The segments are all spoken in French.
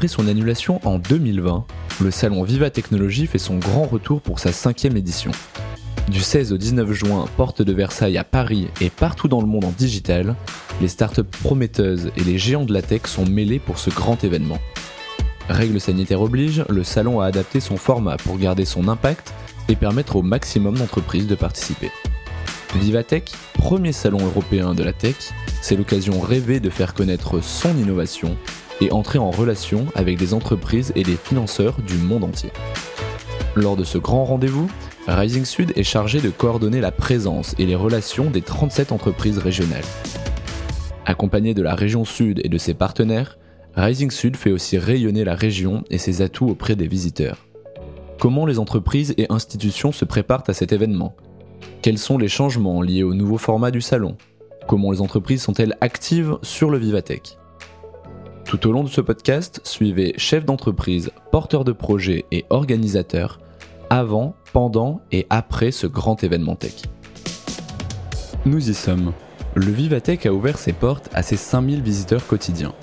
Après son annulation en 2020, le salon Viva Technologie fait son grand retour pour sa cinquième édition. Du 16 au 19 juin, porte de Versailles à Paris et partout dans le monde en digital, les startups prometteuses et les géants de la tech sont mêlés pour ce grand événement. Règles sanitaires oblige, le salon a adapté son format pour garder son impact et permettre au maximum d'entreprises de participer. Vivatech, premier salon européen de la tech, c'est l'occasion rêvée de faire connaître son innovation et entrer en relation avec des entreprises et des financeurs du monde entier. Lors de ce grand rendez-vous, Rising Sud est chargé de coordonner la présence et les relations des 37 entreprises régionales. Accompagné de la région Sud et de ses partenaires, Rising Sud fait aussi rayonner la région et ses atouts auprès des visiteurs. Comment les entreprises et institutions se préparent à cet événement? Quels sont les changements liés au nouveau format du salon? Comment les entreprises sont-elles actives sur le Vivatech? Tout au long de ce podcast, suivez chefs d'entreprise, porteurs de projets et organisateurs avant, pendant et après ce grand événement tech. Nous y sommes. Le Vivatech a ouvert ses portes à ses 5000 visiteurs quotidiens.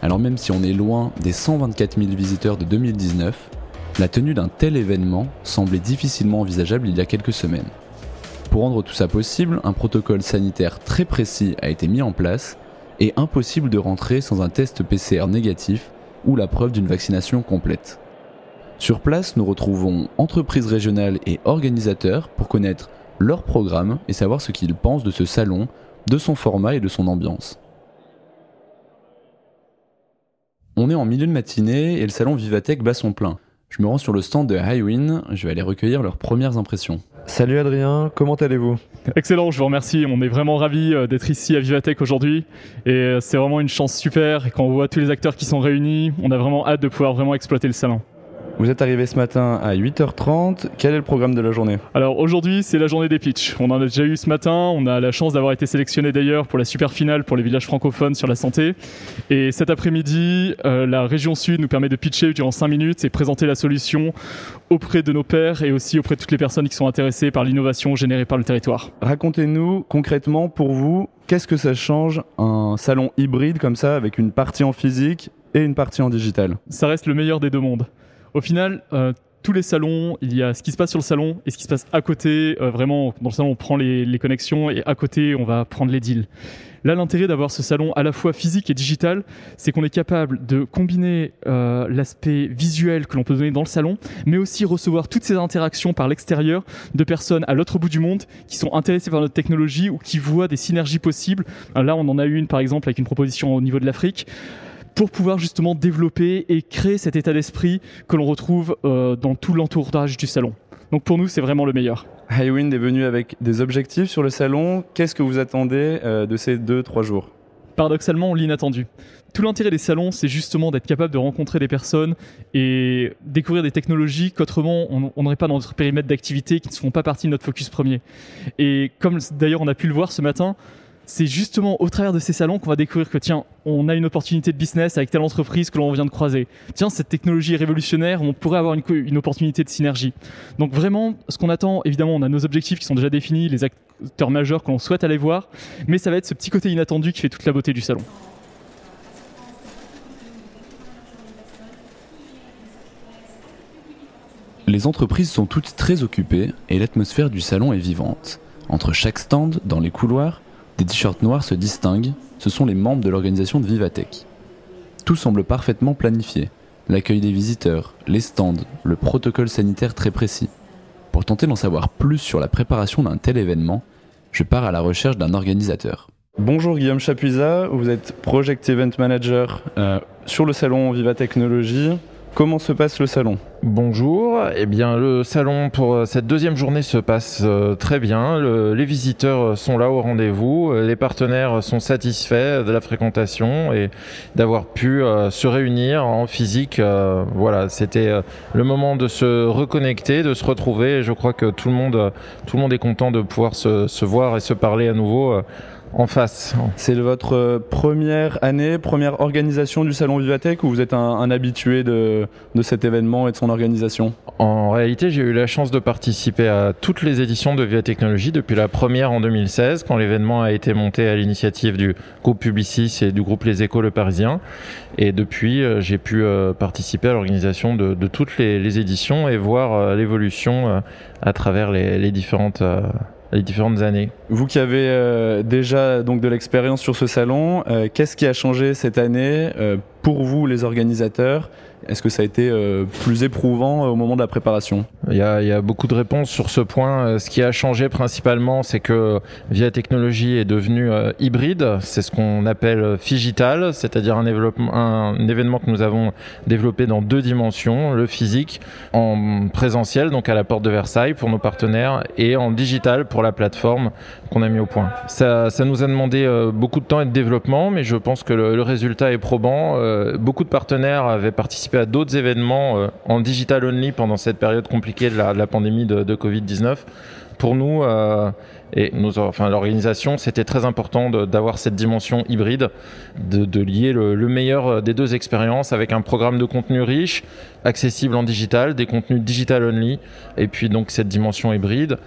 Alors même si on est loin des 124 000 visiteurs de 2019, la tenue d'un tel événement semblait difficilement envisageable il y a quelques semaines. Pour rendre tout ça possible, un protocole sanitaire très précis a été mis en place et impossible de rentrer sans un test PCR négatif ou la preuve d'une vaccination complète. Sur place, nous retrouvons entreprises régionales et organisateurs pour connaître leur programme et savoir ce qu'ils pensent de ce salon, de son format et de son ambiance. On est en milieu de matinée et le salon Vivatech bat son plein. Je me rends sur le stand de Highwin, je vais aller recueillir leurs premières impressions. Salut Adrien, comment allez-vous? Excellent, je vous remercie. On est vraiment ravis euh, d'être ici à Vivatech aujourd'hui. Et euh, c'est vraiment une chance super. Quand on voit tous les acteurs qui sont réunis, on a vraiment hâte de pouvoir vraiment exploiter le salon. Vous êtes arrivé ce matin à 8h30. Quel est le programme de la journée? Alors aujourd'hui, c'est la journée des pitchs. On en a déjà eu ce matin. On a la chance d'avoir été sélectionné d'ailleurs pour la super finale pour les villages francophones sur la santé. Et cet après-midi, euh, la région Sud nous permet de pitcher durant 5 minutes et présenter la solution auprès de nos pairs et aussi auprès de toutes les personnes qui sont intéressées par l'innovation générée par le territoire. Racontez-nous concrètement pour vous, qu'est-ce que ça change un salon hybride comme ça avec une partie en physique et une partie en digital? Ça reste le meilleur des deux mondes. Au final, euh, tous les salons, il y a ce qui se passe sur le salon et ce qui se passe à côté. Euh, vraiment, dans le salon, on prend les, les, connexions et à côté, on va prendre les deals. Là, l'intérêt d'avoir ce salon à la fois physique et digital, c'est qu'on est capable de combiner euh, l'aspect visuel que l'on peut donner dans le salon, mais aussi recevoir toutes ces interactions par l'extérieur de personnes à l'autre bout du monde qui sont intéressées par notre technologie ou qui voient des synergies possibles. Là, on en a une, par exemple, avec une proposition au niveau de l'Afrique pour pouvoir justement développer et créer cet état d'esprit que l'on retrouve euh, dans tout l'entourage du salon. Donc pour nous, c'est vraiment le meilleur. Highwind est venu avec des objectifs sur le salon. Qu'est-ce que vous attendez euh, de ces deux, trois jours? Paradoxalement, l'inattendu. Tout l'intérêt des salons, c'est justement d'être capable de rencontrer des personnes et découvrir des technologies qu'autrement on n'aurait pas dans notre périmètre d'activité, qui ne font pas partie de notre focus premier. Et comme d'ailleurs on a pu le voir ce matin, c'est justement au travers de ces salons qu'on va découvrir que tiens, on a une opportunité de business avec telle entreprise que l'on vient de croiser. Tiens, cette technologie est révolutionnaire, on pourrait avoir une, opportunité de synergie. Donc vraiment, ce qu'on attend, évidemment, on a nos objectifs qui sont déjà définis, les acteurs majeurs que l'on souhaite aller voir, mais ça va être ce petit côté inattendu qui fait toute la beauté du salon. Les entreprises sont toutes très occupées et l'atmosphère du salon est vivante. Entre chaque stand, dans les couloirs, des t-shirts noirs se distinguent, ce sont les membres de l'organisation de Vivatech. Tout semble parfaitement planifié. L'accueil des visiteurs, les stands, le protocole sanitaire très précis. Pour tenter d'en savoir plus sur la préparation d'un tel événement, je pars à la recherche d'un organisateur. Bonjour Guillaume Chapuisa, vous êtes Project Event Manager euh, sur le salon Viva Technologie. Comment se passe le salon? Bonjour, eh bien le salon pour euh, cette deuxième journée se passe euh, très bien. les visiteurs sont là au rendez-vous, euh, les partenaires sont satisfaits de la fréquentation et d'avoir pu se réunir en physique. voilà, c'était le moment de se reconnecter, de se retrouver. Et je crois que tout le monde, tout le monde est content de pouvoir se voir et se parler à nouveau en face. C'est votre euh, première année, première organisation du salon Vivatech ou vous êtes un, un habitué de, de, cet événement et de son organisation? En réalité, j'ai eu la chance de participer à toutes les éditions de Vivatechnologie depuis la première en 2016 quand l'événement a été monté à l'initiative du groupe Publicis et du groupe Les Échos Le Parisien. Et depuis, euh, j'ai pu euh, participer à l'organisation de, de, toutes les, les, éditions et voir l'évolution à travers les, les différentes les différentes années. Vous qui avez euh, déjà donc de l'expérience sur ce salon, euh, qu'est-ce qui a changé cette année euh, pour vous les organisateurs est-ce que ça a été euh, plus éprouvant euh, au moment de la préparation? Il y, a, beaucoup de réponses sur ce point. Euh, ce qui a changé principalement, c'est que Via Technologie est devenu hybride. C'est ce qu'on appelle Figital, c'est-à-dire un, événement que nous avons développé dans deux dimensions, le physique en présentiel, donc à la porte de Versailles pour nos partenaires, et en digital pour la plateforme qu'on a mis au point. Ça, nous a demandé beaucoup de temps et de développement, mais je pense que le résultat est probant. beaucoup de partenaires avaient participé à d'autres événements euh, en digital only pendant cette période compliquée de la, pandémie de, de Covid-19. Pour nous, euh, et nos, enfin, l'organisation, c'était très important d'avoir cette dimension hybride, de, lier le, le, meilleur des deux expériences avec un programme de contenu riche, accessible en digital, des contenus digital only, et puis donc cette dimension hybride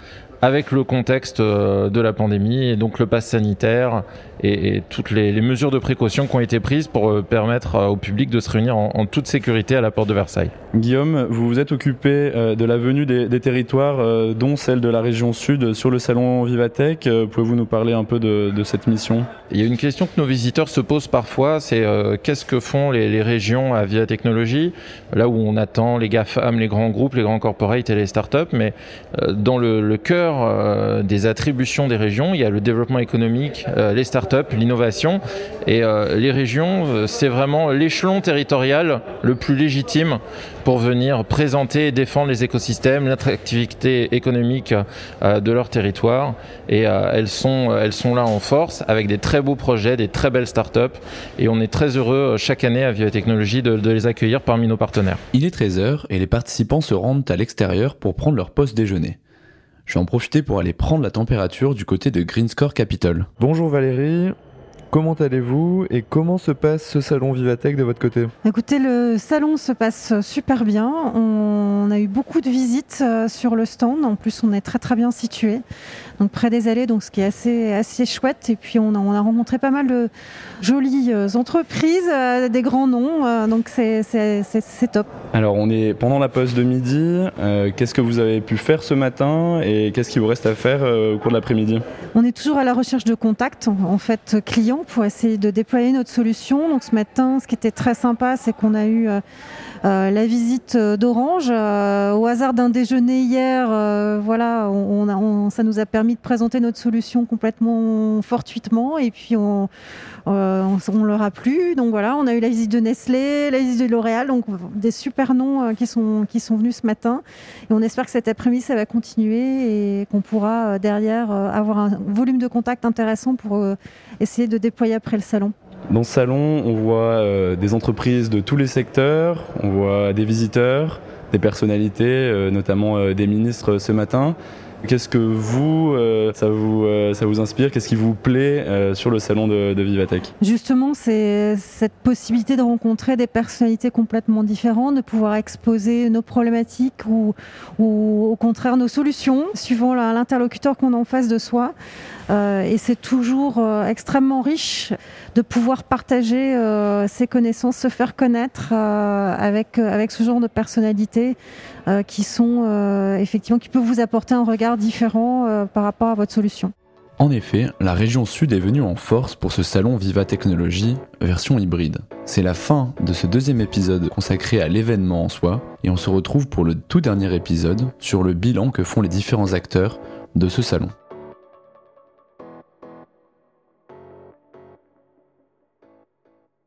avec le contexte euh, de la pandémie et donc le pass sanitaire et, toutes les, mesures de précaution qui ont été prises pour euh, permettre euh, au public de se réunir en, en, toute sécurité à la porte de Versailles. Guillaume, vous vous êtes occupé de la venue des, des territoires, dont celle de la région sud, sur le salon Vivatech. Pouvez-vous nous parler un peu de, cette mission? Il y a une question que nos visiteurs se posent parfois, c'est euh, qu'est-ce que font les, régions à Via Technologie, là où on attend les GAFAM, les grands groupes, les grands corporates et les startups, mais euh, dans le, cœur euh, des attributions des régions, il y a le développement économique, les startups, l'innovation, et les régions, c'est vraiment l'échelon territorial le plus légitime pour venir présenter et défendre les écosystèmes, l'attractivité économique euh, de leur territoire. Et euh, elles, sont, elles sont là en force avec des très beaux projets, des très belles startups. Et on est très heureux euh, chaque année à Biotechnologie de, de les accueillir parmi nos partenaires. Il est 13h et les participants se rendent à l'extérieur pour prendre leur poste déjeuner. Je vais en profiter pour aller prendre la température du côté de Greenscore Capital. Bonjour Valérie, Comment allez-vous et comment se passe ce salon Vivatech de votre côté? Écoutez, le salon se passe super bien. On a eu beaucoup de visites euh, sur le stand. En plus, on est très très bien situé, donc près des allées, donc ce qui est assez assez chouette. Et puis on a, on a rencontré pas mal de jolies euh, entreprises, euh, des grands noms. Donc c'est top. Alors on est pendant la pause de midi. Euh, qu'est-ce que vous avez pu faire ce matin et qu'est-ce qu'il vous reste à faire au cours de l'après-midi? On est toujours à la recherche de contacts en fait clients pour essayer de déployer notre solution. Donc ce matin, ce qui était très sympa, c'est qu'on a eu euh, euh, la visite d'Orange euh, au hasard d'un déjeuner hier. Voilà, ça nous a permis de présenter notre solution complètement fortuitement et puis on, on, on leur a plu. Donc voilà, on a eu la visite de Nestlé, la visite de L'Oréal, donc des super noms qui sont qui sont venus ce matin. Et on espère que cet après-midi ça va continuer et qu'on pourra derrière avoir un volume de contact intéressant pour essayer de déployer après le salon. Dans ce salon, on voit euh, des entreprises de tous les secteurs, on voit des visiteurs, des personnalités, euh, notamment euh, des ministres ce matin. Qu'est-ce que vous, euh, ça vous, euh, ça vous inspire? Qu'est-ce qui vous plaît euh, sur le salon de, de Justement, c'est cette possibilité de rencontrer des personnalités complètement différentes, de pouvoir exposer nos problématiques ou, au contraire nos solutions, suivant l'interlocuteur qu'on a en face de soi. Et c'est toujours extrêmement riche de pouvoir partager ses connaissances, se faire connaître avec, avec ce genre de personnalités qui sont effectivement qui peuvent vous apporter un regard différent par rapport à votre solution. En effet, la région sud est venue en force pour ce salon Viva Technologie version hybride. C'est la fin de ce deuxième épisode consacré à l'événement en soi, et on se retrouve pour le tout dernier épisode sur le bilan que font les différents acteurs de ce salon.